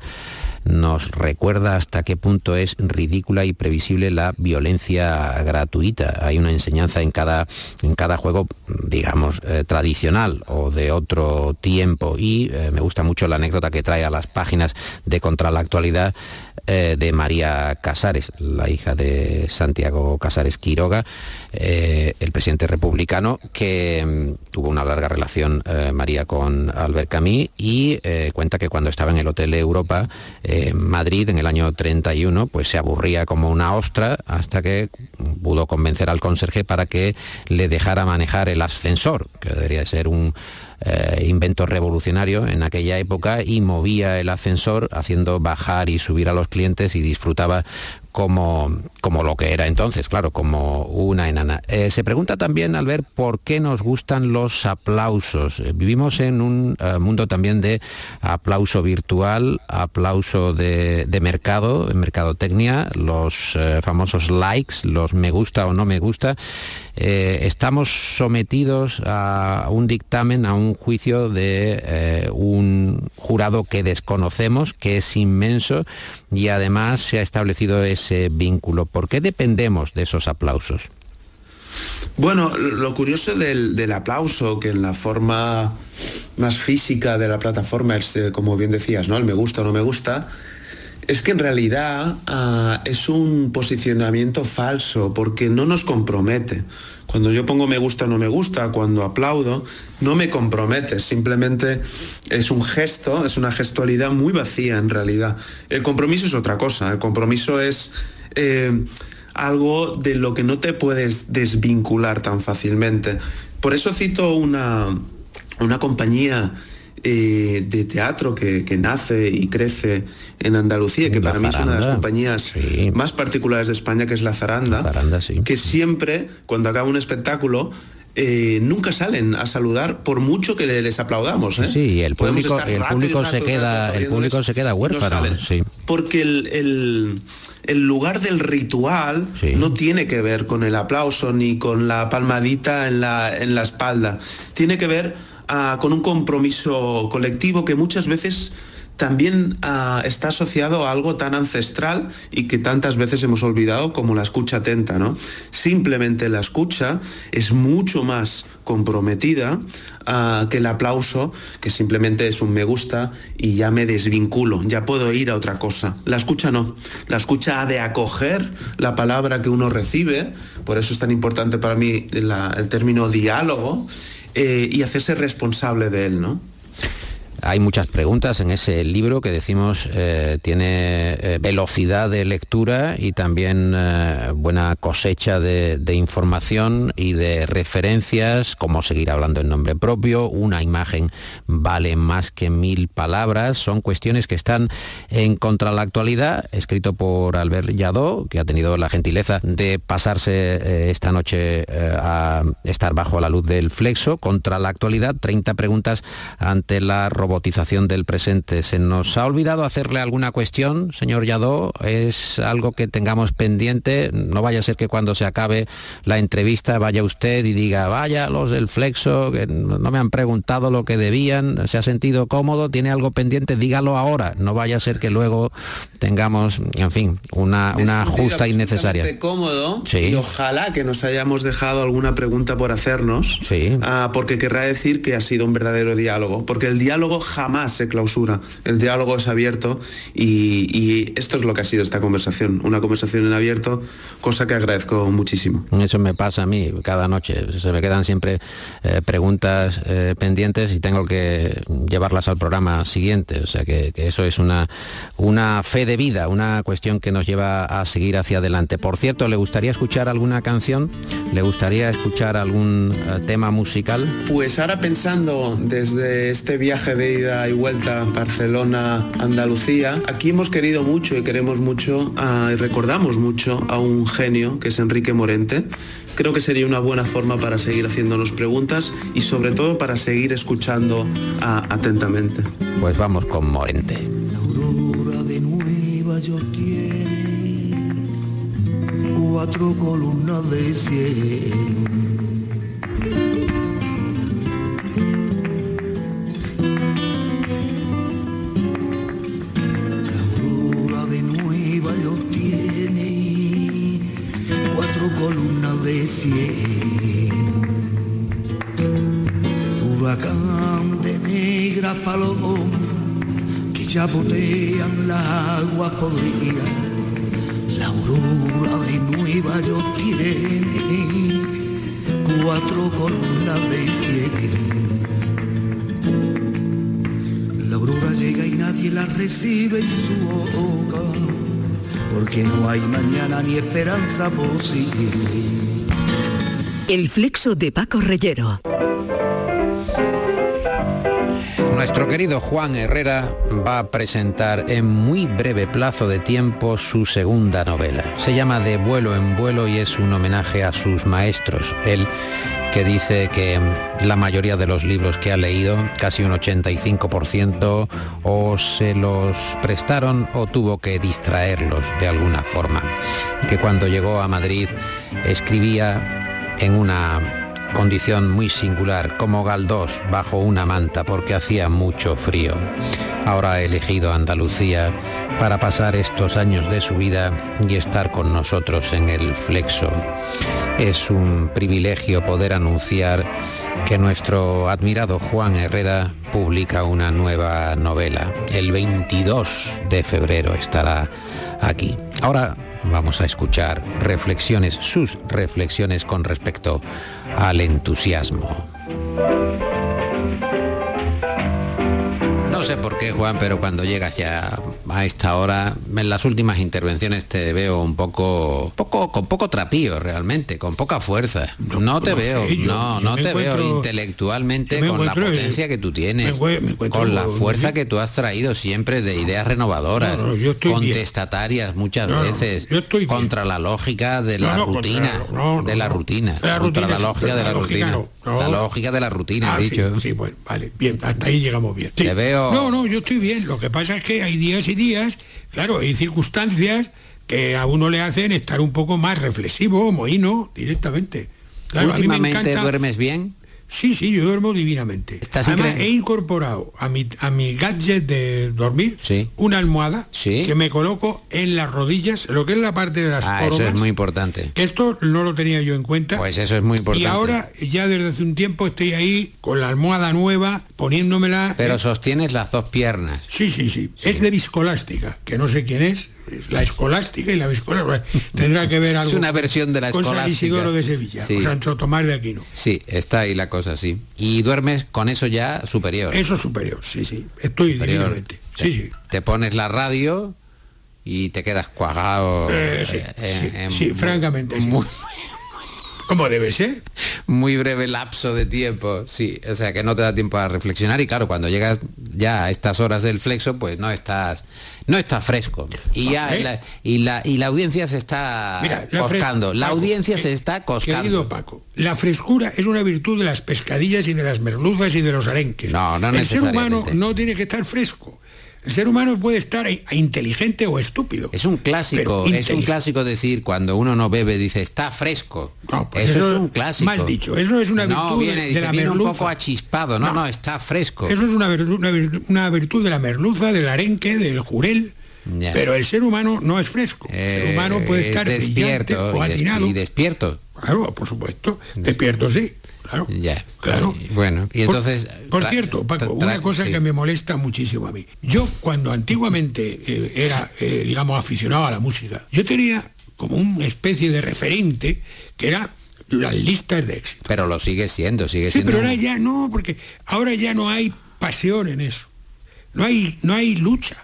nos recuerda hasta qué punto es ridícula y previsible la violencia gratuita. Hay una enseñanza en cada, en cada juego, digamos, eh, tradicional o de otro tiempo. Y eh, me gusta mucho la anécdota que trae a las páginas de Contra la Actualidad eh, de María Casares, la hija de Santiago Casares Quiroga, el presidente republicano, que mm, tuvo una larga relación María con Albert Camus y cuenta que cuando estaba en el Hotel Europa, Madrid en el año 31 pues se aburría como una ostra hasta que pudo convencer al conserje para que le dejara manejar el ascensor, que debería ser un eh, invento revolucionario en aquella época y movía el ascensor haciendo bajar y subir a los clientes y disfrutaba como, como lo que era entonces, claro, como una enana. Eh, se pregunta también al ver por qué nos gustan los aplausos. Eh, vivimos en un eh, mundo también de aplauso virtual, aplauso de, de mercado, de mercadotecnia, los famosos likes, los me gusta o no me gusta. estamos sometidos a un dictamen, a un juicio de un jurado que desconocemos, que es inmenso y además se ha establecido ese vínculo. ¿Por qué dependemos de esos aplausos? Bueno, lo curioso del, aplauso, que en la forma más física de la plataforma es, como bien decías, ¿no? El me gusta o no me gusta, es que en realidad ah, es un posicionamiento falso, porque no nos compromete. Cuando yo pongo me gusta o no me gusta, cuando aplaudo, no me compromete, simplemente es un gesto, es una gestualidad muy vacía en realidad. El compromiso es otra cosa, el compromiso es eh, algo de lo que no te puedes desvincular tan fácilmente. Por eso cito una, una compañía eh, de teatro que, nace y crece en Andalucía, que para mí es una de las compañías más particulares de España, que es la Zaranda, que siempre, cuando acaba un espectáculo, eh, nunca salen a saludar por mucho que les aplaudamos. ¿eh? Sí, el público, el público se queda, el público se queda huérfano. Porque el, lugar del ritual no tiene que ver con el aplauso ni con la palmadita en la, en la espalda. Tiene que ver con un compromiso colectivo que muchas veces también está asociado a algo tan ancestral y que tantas veces hemos olvidado como la escucha atenta, ¿no? Simplemente la escucha es mucho más comprometida que el aplauso, que simplemente es un me gusta y ya me desvinculo, ya puedo ir a otra cosa. La escucha no. La escucha ha de acoger la palabra que uno recibe, por eso es tan importante para mí el término diálogo eh, y hacerse responsable de él, ¿no? Hay muchas preguntas en ese libro que decimos eh, tiene eh, velocidad de lectura y también eh, buena cosecha de, información y de referencias, cómo seguir hablando en nombre propio, una imagen vale más que mil palabras, son cuestiones que están en contra la actualidad, escrito por Albert Yadó, que ha tenido la gentileza de pasarse esta noche a estar bajo la luz del flexo, contra la actualidad, 30 preguntas ante la robotización robotización del presente. ¿Se nos ha olvidado hacerle alguna cuestión, señor Yadó? ¿Es algo que tengamos pendiente? No vaya a ser que cuando se acabe la entrevista vaya usted y diga, vaya los del Flexo, que no me han preguntado lo que debían, se ha sentido cómodo, tiene algo pendiente, dígalo ahora. No vaya a ser que luego tengamos, en fin, una, una justa innecesaria. cómodo y ojalá que nos hayamos dejado alguna pregunta por hacernos, sí. Ah, porque querrá decir que ha sido un verdadero diálogo, porque el diálogo jamás se clausura, el diálogo es abierto y, esto es lo que ha sido esta conversación, una conversación en abierto, cosa que agradezco muchísimo. Eso me pasa a mí cada noche, se me quedan siempre eh, preguntas eh, pendientes y tengo que llevarlas al programa siguiente, o sea que, eso es una, una fe de vida, una cuestión que nos lleva a seguir hacia adelante. Por cierto, ¿le gustaría escuchar alguna canción ¿Le gustaría escuchar algún eh, tema musical? Pues ahora pensando desde este viaje de ida y vuelta Barcelona-Andalucía, aquí hemos querido mucho y queremos mucho ah, y recordamos mucho a un genio que es Enrique Morente. Creo que sería una buena forma para seguir haciéndonos preguntas y sobre todo para seguir escuchando ah, atentamente. Pues vamos con Morente. La aurora de Nueva York tiene cuatro columnas de cielo. Cielo. Huracán de negra paloma que chapotean las aguas podridas. La aurora de Nueva York tiene cuatro columnas de cielo. La aurora llega y nadie la recibe en su boca, porque no hay mañana ni esperanza posible. El flexo de Paco Reyero. Nuestro querido Juan Herrera va a presentar en muy breve plazo de tiempo su segunda novela. Se llama De vuelo en vuelo y es un homenaje a sus maestros. Él que dice que la mayoría de los libros que ha leído, casi un 85%, o se los prestaron o tuvo que distraerlos de alguna forma. Que cuando llegó a Madrid escribía en una condición muy singular, como Galdós bajo una manta porque hacía mucho frío. Ahora ha elegido Andalucía para pasar estos años de su vida y estar con nosotros en el flexo. Es un privilegio poder anunciar que nuestro admirado Juan Herrera publica una nueva novela. El 22 de febrero estará aquí. Ahora vamos a escuchar reflexiones, sus reflexiones con respecto al entusiasmo. Sé por qué, Juan, pero cuando llegas ya a esta hora, en las últimas intervenciones te veo un poco, poco con poco trapío realmente, con poca fuerza. No, no te no veo, sé, yo- no, yo no te veo intelectualmente con la eh, potencia que tú tienes, me me con la fuerza que tú has traído siempre de ideas renovadoras, bien. contestatarias muchas veces, bien. contra la lógica de la rutina, de la rutina, contra la lógica de la, rutina, la lógica de la rutina, he dicho. sí, bueno, vale, bien, hasta ahí llegamos bien. Te veo- No, no, yo estoy bien. Lo que pasa es que hay días y días, claro, hay circunstancias que a uno le hacen estar un poco más reflexivo, mohino, directamente. Claro, a mí me Últimamente encanta- duermes bien. Sí, sí, yo duermo divinamente. Estás Además, he incorporado a mi, a mi gadget de dormir Sí. una almohada Sí. que me coloco en las rodillas, lo que es la parte de las Ah, eso es muy importante. que esto no lo tenía yo en cuenta. Pues eso es muy importante. Y ahora, ya desde hace un tiempo, estoy ahí con la almohada nueva, poniéndomela. Pero eh, sostienes las dos piernas. Sí, sí, sí, Es de viscolástica, que no sé quién es. Es la escolástica y la viscolástica. Tendrá que ver algo Es una versión de la con San escolástica. Isidoro de Sevilla, Sí. o Santo Tomás de Aquino. Sí, está ahí la cosa, sí. Y duermes con eso ya superior. Eso es superior, sí, sí. Estoy superior. Te, Sí, sí. te pones la radio y te quedas cuajado. Eh, sí, eh, sí, en sí, francamente, sí. Muy, Como debe ser. muy breve lapso de tiempo, sí. O sea que no te da tiempo a reflexionar y claro, cuando llegas ya a estas horas del flexo, pues no estás, no estás fresco. Y ya ¿Eh? la, y la, y la audiencia se está Mira, la coscando. La audiencia se está coscando. Querido Paco, la frescura es una virtud de las pescadillas y de las merluzas y de los arenques. No, no El ser humano no tiene que estar fresco. El ser humano puede estar i- inteligente o estúpido. Es un clásico, es un clásico decir cuando uno no bebe dice está fresco. No, pues eso, eso es un clásico. mal dicho, eso es una virtud de- viene, de dice, la viene un merluza. poco achispado. No, no, No. está fresco. Eso es una virtud, una virtud- una virtud de la merluza, del arenque, del jurel. Ya. Pero el ser humano no es fresco. el ser Eh, humano puede estar despierto brillante o atinado. y despierto. Claro, por supuesto. Despierto, sí. Claro. Ya. Claro. Bueno, y entonces. Por, cierto, Paco, una cosa sí. que me molesta muchísimo a mí. Yo, cuando antiguamente eh, era, eh, digamos, aficionado a la música, yo tenía como una especie de referente que era las listas de éxito. Pero lo sigue siendo, sigue Sí, siendo. pero ahora ya no, porque ahora ya no hay pasión en eso. No hay, no hay lucha.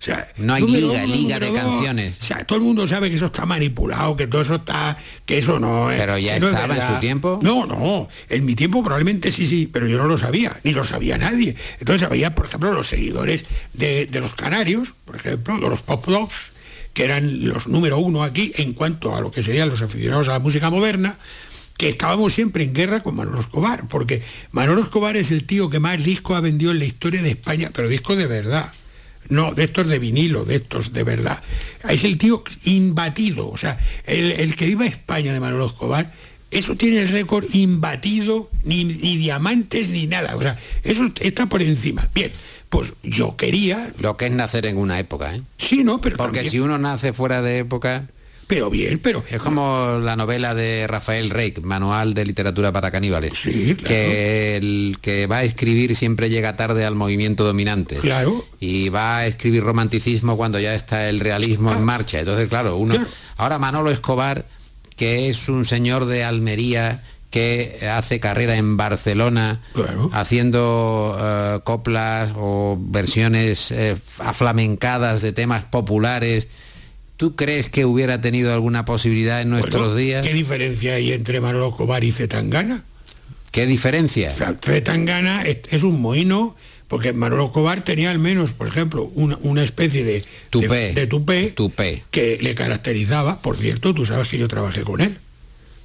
O sea, no hay liga, liga de canciones. O sea, todo el mundo sabe que eso está manipulado, que todo eso está, que eso no es. Pero ya estaba en su tiempo. No, no. En mi tiempo probablemente sí, sí, pero yo no lo sabía, ni lo sabía nadie. Entonces había, por ejemplo, los seguidores de, los canarios, por ejemplo, de los pop dogs, que eran los número uno aquí en cuanto a lo que serían los aficionados a la música moderna, que estábamos siempre en guerra con Manolo Escobar, porque Manolo Escobar es el tío que más discos ha vendido en la historia de España, pero discos de verdad. No, de estos de vinilo, de estos de verdad. Es el tío imbatido, o sea, el, que iba a España de Manolo Escobar, eso tiene el récord imbatido, ni, diamantes ni nada. O sea, eso está por encima. Bien, pues yo quería. Lo que es nacer en una época, ¿eh? Sí, no, pero. Porque si uno nace fuera de época. Pero bien, pero... Es como la novela de Rafael Reik, Manual de Literatura para Caníbales. Sí, Que el que va a escribir siempre llega tarde al movimiento dominante. Claro. Y va a escribir romanticismo cuando ya está el realismo en ah. marcha. Entonces, claro, uno... Ahora Manolo Escobar, que es un señor de Almería que hace carrera en Barcelona haciendo eh, coplas o versiones eh, aflamencadas de temas populares ¿Tú crees que hubiera tenido alguna posibilidad en nuestros días? ¿Qué diferencia hay entre Manolo Cobar y Zetangana? ¿Qué diferencia? Zetangana es, un moino, porque Manolo Cobar tenía al menos, por ejemplo, una, especie de tupé, de, tupé, tupé que le caracterizaba. Por cierto, tú sabes que yo trabajé con él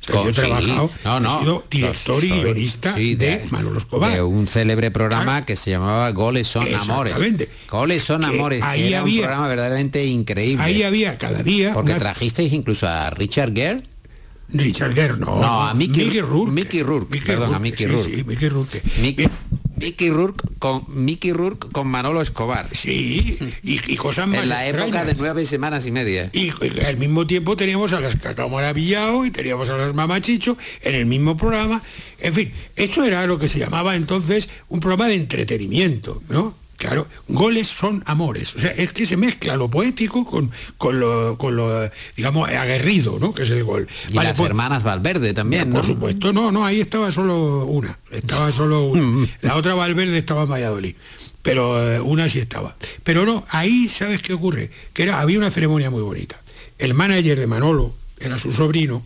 yo he trabajado, he sido director y guionista de, Manolo Escobar. De un célebre programa que se llamaba Goles son Amores. Goles son Amores, ahí era un programa verdaderamente increíble. Ahí había cada día... Porque trajisteis incluso a Richard Gere. Richard Gere, no. No, a Mickey, Rourke. Mickey Rourke, perdón, a Mickey Rourke. Sí, Mickey Rourke. Mickey Rourke con Mickey Rourke con Manolo Escobar. Sí, y, cosas más En la época de nueve semanas y media. Y, al mismo tiempo teníamos a las Cacao Maravillado y teníamos a las Mamachicho en el mismo programa. En fin, esto era lo que se llamaba entonces un programa de entretenimiento, ¿no? Claro, goles son amores. O sea, es que se mezcla lo poético con, con, lo, con lo, digamos, aguerrido, ¿no? Que es el gol. Y las pues, hermanas Valverde también, Por supuesto, no, no, ahí estaba solo una. Estaba solo una. La otra Valverde estaba en Valladolid. Pero eh, una sí estaba. Pero no, ahí, ¿sabes qué ocurre? Que era, había una ceremonia muy bonita. El manager de Manolo, era su sobrino,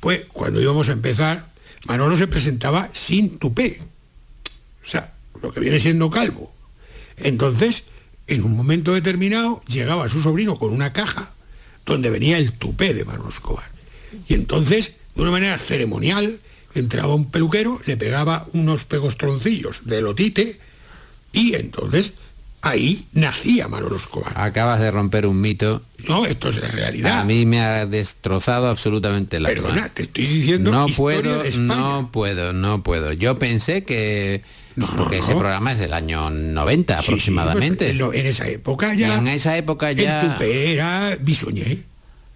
pues cuando íbamos a empezar, Manolo se presentaba sin tupé. O sea, lo que viene siendo calvo entonces, en un momento determinado, llegaba su sobrino con una caja donde venía el tupé de Manolo Escobar. Y entonces, de una manera ceremonial, entraba un peluquero, le pegaba unos pegostroncillos de lotite y entonces ahí nacía Manolo Escobar. Acabas de romper un mito. No, esto es la realidad. A mí me ha destrozado absolutamente la Perdona, te estoy diciendo no puedo, no puedo, no puedo. Yo pensé que porque ese programa es del año 90 aproximadamente. Pues, en esa época ya. en esa época ya. El tupé era bisoñé.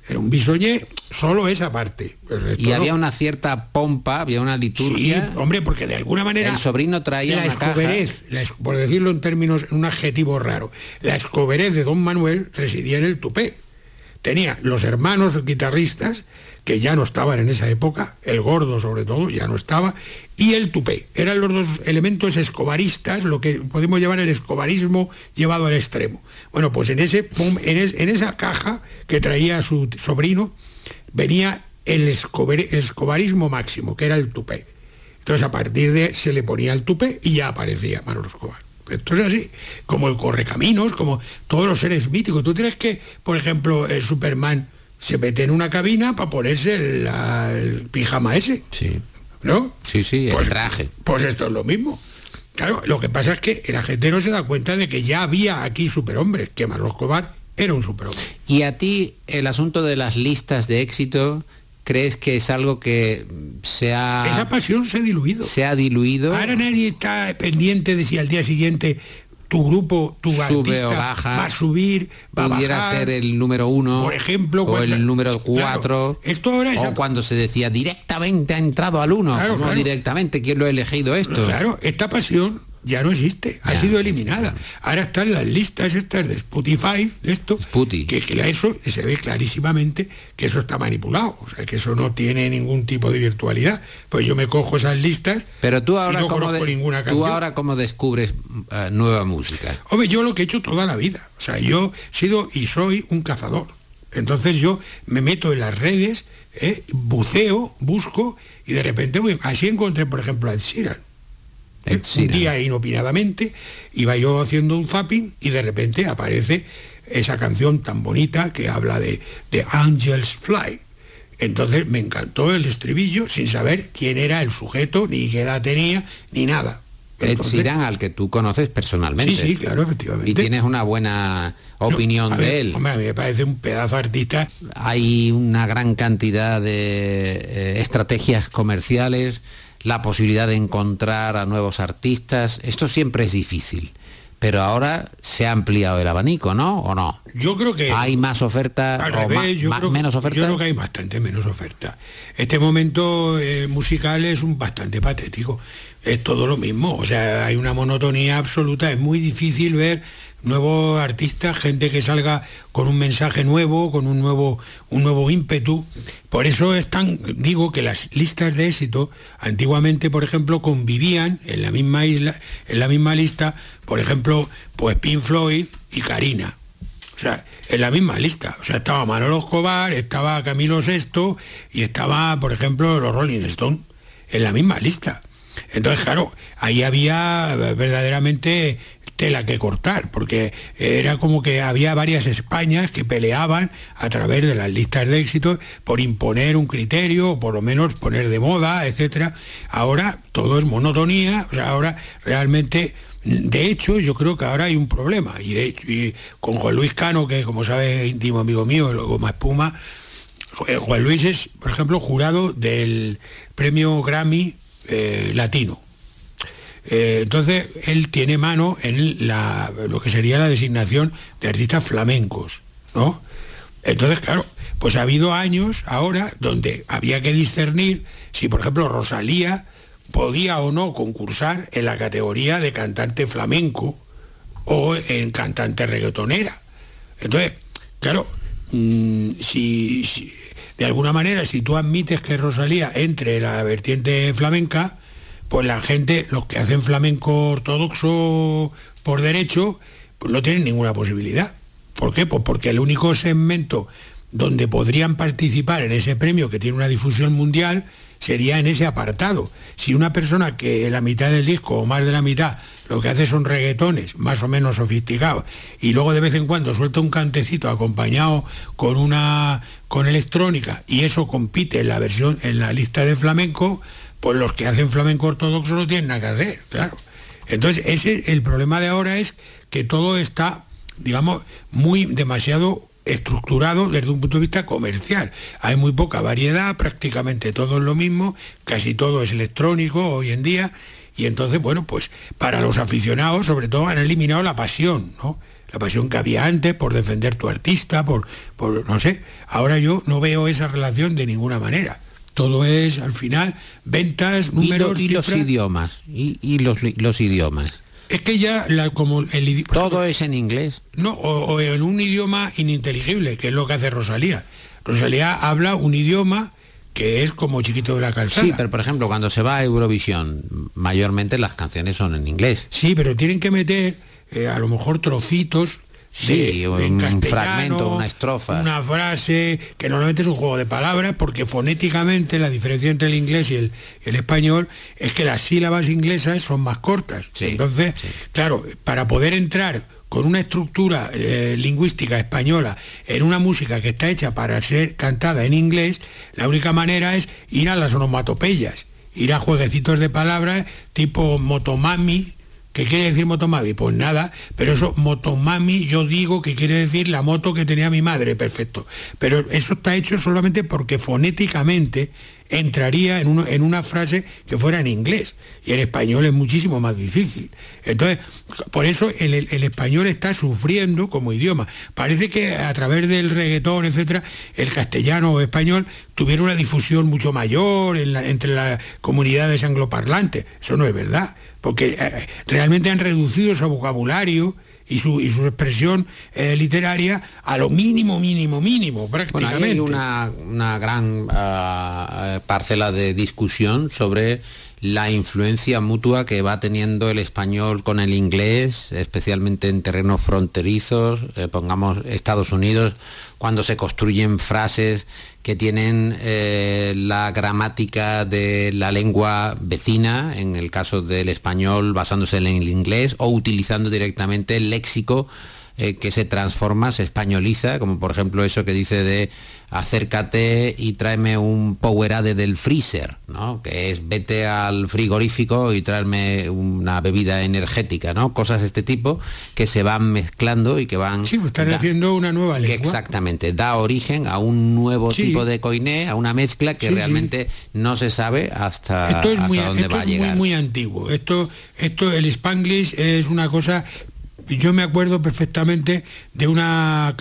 Era un bisoñé, solo esa parte. Y había una cierta pompa, había una liturgia. Sí, hombre, porque de alguna manera. El sobrino traía la escoberez, por decirlo en términos, en un adjetivo raro. La escoberez de don Manuel residía en el tupé. Tenía los hermanos guitarristas que ya no estaban en esa época, el gordo sobre todo, ya no estaba, y el tupé. Eran los dos elementos escobaristas, lo que podemos llamar el escobarismo llevado al extremo. Bueno, pues en, ese, en, esa caja que traía su sobrino venía el escobarismo máximo, que era el tupé. Entonces a partir de se le ponía el tupé y ya aparecía Manolo Escobar. Esto es así, como el correcaminos, como todos los seres míticos. Tú tienes que, por ejemplo, el Superman se mete en una cabina para ponerse el, pijama ese. Sí. ¿No? Sí, sí, el pues, traje. Pues esto es lo mismo. Claro, lo que pasa es que la gente no se da cuenta de que ya había aquí superhombres, que Marlos Cobar era un superhombre. ¿Y a ti el asunto de las listas de éxito crees que es algo que se ha... Esa pasión se ha diluido. Se ha diluido. Ahora nadie está pendiente de si al día siguiente tu grupo, tu Sube baja, va a subir, va pudiera a ser el número uno, por ejemplo, o el número cuatro, esto ahora o cuando se decía directamente ha entrado al uno, no directamente, ¿quién lo ha elegido esto? Claro, esta pasión ya no existe, ha sido eliminada. Ahora están las listas estas de Spotify, de esto, que, que eso se ve clarísimamente que eso está manipulado, o sea, que eso no tiene ningún tipo de virtualidad. Pues yo me cojo esas listas Pero tú ahora, y no como de- ninguna tú canción. ahora cómo descubres eh, nueva música. Hombre, yo lo que he hecho toda la vida. O sea, yo he sido y soy un cazador. Entonces yo me meto en las redes, eh, buceo, busco y de repente voy- así encontré, por ejemplo, a Ed Sheeran. Ed Un día inopinadamente iba yo haciendo un zapping y de repente aparece esa canción tan bonita que habla de, de Angels Fly. Entonces me encantó el estribillo sin saber quién era el sujeto, ni qué edad tenía, ni nada. Ed Sheeran, al que tú conoces personalmente. Sí, sí, claro, efectivamente. Y tienes una buena opinión de él. hombre, a mí me parece un pedazo artista. Hay una gran cantidad de eh, estrategias comerciales, la posibilidad de encontrar a nuevos artistas. Esto siempre es difícil. Pero ahora se ha ampliado el abanico, ¿no? ¿O no? Yo creo que Hay más oferta o revés, creo- menos oferta. Yo creo que hay bastante menos oferta. Este momento eh, musical es un bastante patético. Es todo lo mismo. O sea, hay una monotonía absoluta. Es muy difícil ver nuevos artistas, gente que salga con un mensaje nuevo, con un nuevo, un nuevo ímpetu. Por eso es tan, digo que las listas de éxito, antiguamente, por ejemplo, convivían en la misma isla, en la misma lista, por ejemplo, pues Pink Floyd y Karina. O sea, en la misma lista. O sea, estaba Manolo Escobar, estaba Camilo Sesto y estaba, por ejemplo, los Rolling Stones. En la misma lista. Entonces, claro, ahí había verdaderamente tela que cortar, porque era como que había varias Españas que peleaban a través de las listas de éxito por imponer un criterio, o por lo menos poner de moda, etcétera. Ahora todo es monotonía, o sea, ahora realmente de hecho, yo creo que ahora hay un problema, y, de hecho, y con Juan Luis Cano, que como sabe es íntimo amigo mío, luego más espuma, eh, Juan Luis es, por ejemplo, jurado del premio Grammy eh, latino. Eh, entonces, él tiene mano en la, lo que sería la designación de artistas flamencos, ¿no? Entonces, claro, pues ha habido años ahora donde había que discernir si, por ejemplo, Rosalía podía o no concursar en la categoría de cantante flamenco o en cantante reggaetonera. Entonces, claro, mm, si, de alguna manera, si tú admites que Rosalía entre en la vertiente flamenca, pues la gente, los que hacen flamenco ortodoxo por derecho, pues no tienen ninguna posibilidad. ¿Por qué? Pues porque el único segmento donde podrían participar en ese premio que tiene una difusión mundial sería en ese apartado. Si una persona que la mitad del disco o más de la mitad lo que hace son reggaetones más o menos sofisticados y luego de vez en cuando suelta un cantecito acompañado con una con electrónica y eso compite en la versión en la lista de flamenco, pues los que hacen flamenco ortodoxo no tienen nada que hacer, claro. Entonces, ese el problema de ahora es que todo está, digamos, muy demasiado estructurado desde un punto de vista comercial. Hay muy poca variedad, prácticamente todo es lo mismo, casi todo es electrónico hoy en día, y entonces, bueno, pues para los aficionados, sobre todo, han eliminado la pasión, ¿no? La pasión que había antes por defender tu artista, por, por no sé. Ahora yo no veo esa relación de ninguna manera. Todo es, al final, ventas, y, lo- números, y los idiomas. Y, y los, los idiomas. Es que ya, la- como el Todo es en inglés. No, o, o en un idioma ininteligible, que es lo que hace Rosalía. Rosalía habla un idioma que es como chiquito de la calzada. Sí, pero por ejemplo, cuando se va a Eurovisión, mayormente las canciones son en inglés. Sí, pero tienen que meter eh, a lo mejor trocitos. Sí, de- un fragmento, una estrofa. Una frase, que normalmente es un juego de palabras, porque fonéticamente la diferencia entre el inglés y el, el español es que las sílabas inglesas son más cortas. Entonces, claro, para poder entrar con una estructura eh, lingüística española en una música que está hecha para ser cantada en inglés, la única manera es ir a las onomatopeyas, ir a jueguecitos de palabras tipo motomami, ¿Qué quiere decir motomami? Pues nada, pero eso motomami yo digo que quiere decir la moto que tenía mi madre, perfecto. Pero eso está hecho solamente porque fonéticamente entraría en, una frase que fuera en inglés. Y el español es muchísimo más difícil. Entonces, por eso el, español está sufriendo como idioma. Parece que a través del reggaetón, etcétera, el castellano o español tuviera una difusión mucho mayor entre las comunidades angloparlantes. Eso no es verdad, porque eh, realmente han reducido su vocabulario y su, y su expresión eh, literaria a lo mínimo, mínimo, mínimo, prácticamente. hay una, una gran ah, parcela de discusión sobre la influencia mutua que va teniendo el español con el inglés, especialmente en terrenos fronterizos, eh, pongamos Estados Unidos, cuando se construyen frases que tienen eh, la gramática de la lengua vecina, en el caso del español basándose en el inglés, o utilizando directamente el léxico eh, que se transforma, se españoliza, como por ejemplo eso que dice de acércate y tráeme un Powerade del freezer, ¿no? que es vete al frigorífico y tráeme una bebida energética, ¿no? cosas de este tipo que se van mezclando y que van... Sí, están haciendo una nueva lengua. exactamente, da origen a un nuevo tipo de coiné, a una mezcla que realmente no se sabe hasta, esto es muy, dónde va a llegar. Muy, muy antiguo. Esto, esto, el Spanglish es una cosa yo me acuerdo perfectamente de una,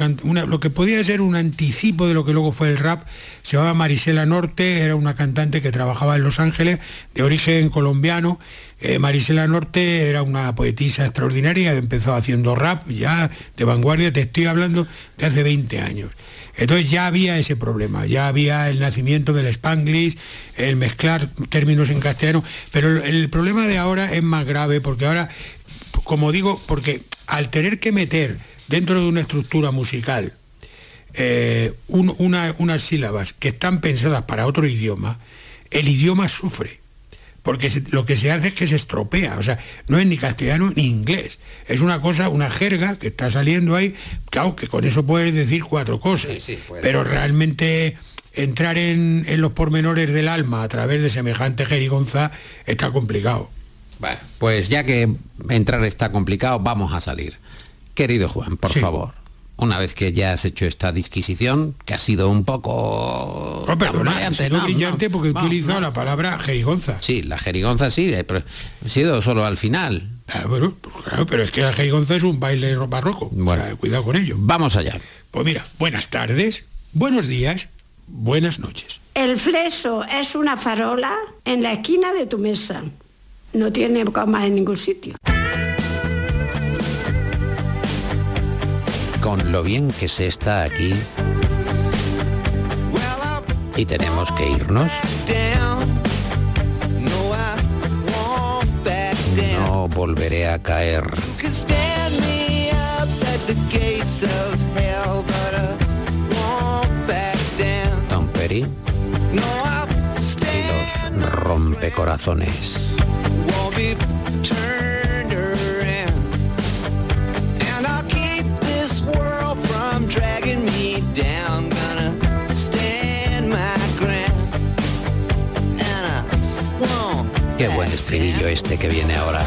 lo que podía ser un anticipo de lo que luego fue el rap. Se llamaba Marisela Norte, era una cantante que trabajaba en Los Ángeles, de origen colombiano. Eh, Marisela Norte era una poetisa extraordinaria, empezó haciendo rap ya de vanguardia, te estoy hablando de hace 20 años. Entonces ya había ese problema, ya había el nacimiento del spanglish, el mezclar términos en castellano, pero el problema de ahora es más grave porque ahora, como digo, porque al tener que meter dentro de una estructura musical eh, unas sílabas que están pensadas para otro idioma, el idioma sufre. Porque lo que se hace es que se estropea, o sea, no es ni castellano ni inglés. Es una cosa, una jerga que está saliendo ahí, claro que con eso puedes decir cuatro cosas, pero realmente entrar en, en, los pormenores del alma a través de semejante jerigonza está complicado. Bueno, pues ya que entrar está complicado, vamos a salir. Querido Juan, por favor, una vez que ya has hecho esta disquisición, que ha sido un poco... No, pero no, brillante porque he utilizado la palabra jerigonza. Sí, la jerigonza sí, eh, pero ha sido solo al final. Ah, bueno, pues claro, pero es que la jerigonza es un baile barroco. Bueno, cuidado con ello. Vamos allá. Pues mira, buenas tardes, buenos días, buenas noches. El fleso es una farola en la esquina de tu mesa no tiene cama en ningún sitio. Con lo bien que se está aquí y tenemos que irnos. No volveré a caer. Tom Perry y los rompecorazones. Qué buen estribillo este que viene ahora.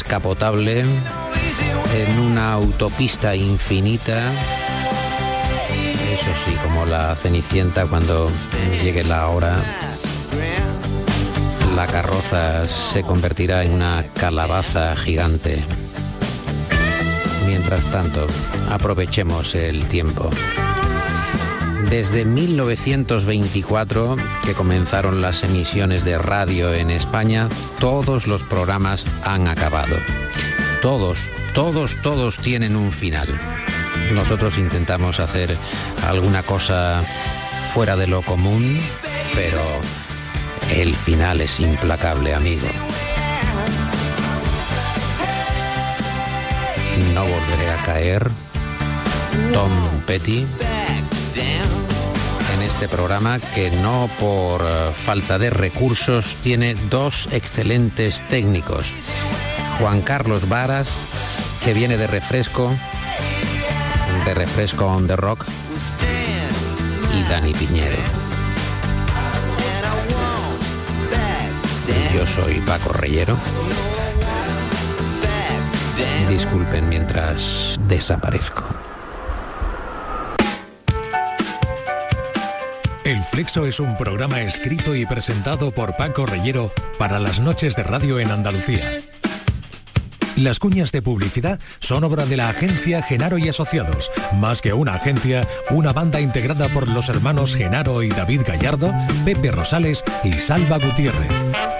Descapotable, en una autopista infinita. Eso sí, como la cenicienta cuando llegue la hora la carroza se convertirá en una calabaza gigante. Mientras tanto, aprovechemos el tiempo. Desde 1924, que comenzaron las emisiones de radio en España, todos los programas han acabado. Todos, todos, todos tienen un final. Nosotros intentamos hacer alguna cosa fuera de lo común, pero el final es implacable, amigo. No volveré a caer. Tom Petty este programa que no por eh, falta de recursos tiene dos excelentes técnicos. Juan Carlos Varas, que viene de refresco, de refresco on the rock, y Dani Piñero. Yo soy Paco Reyero. Disculpen mientras desaparezco. El Flexo es un programa escrito y presentado por Paco Reyero para las noches de radio en Andalucía. Las cuñas de publicidad son obra de la agencia Genaro y Asociados. Más que una agencia, una banda integrada por los hermanos Genaro y David Gallardo, Pepe Rosales y Salva Gutiérrez.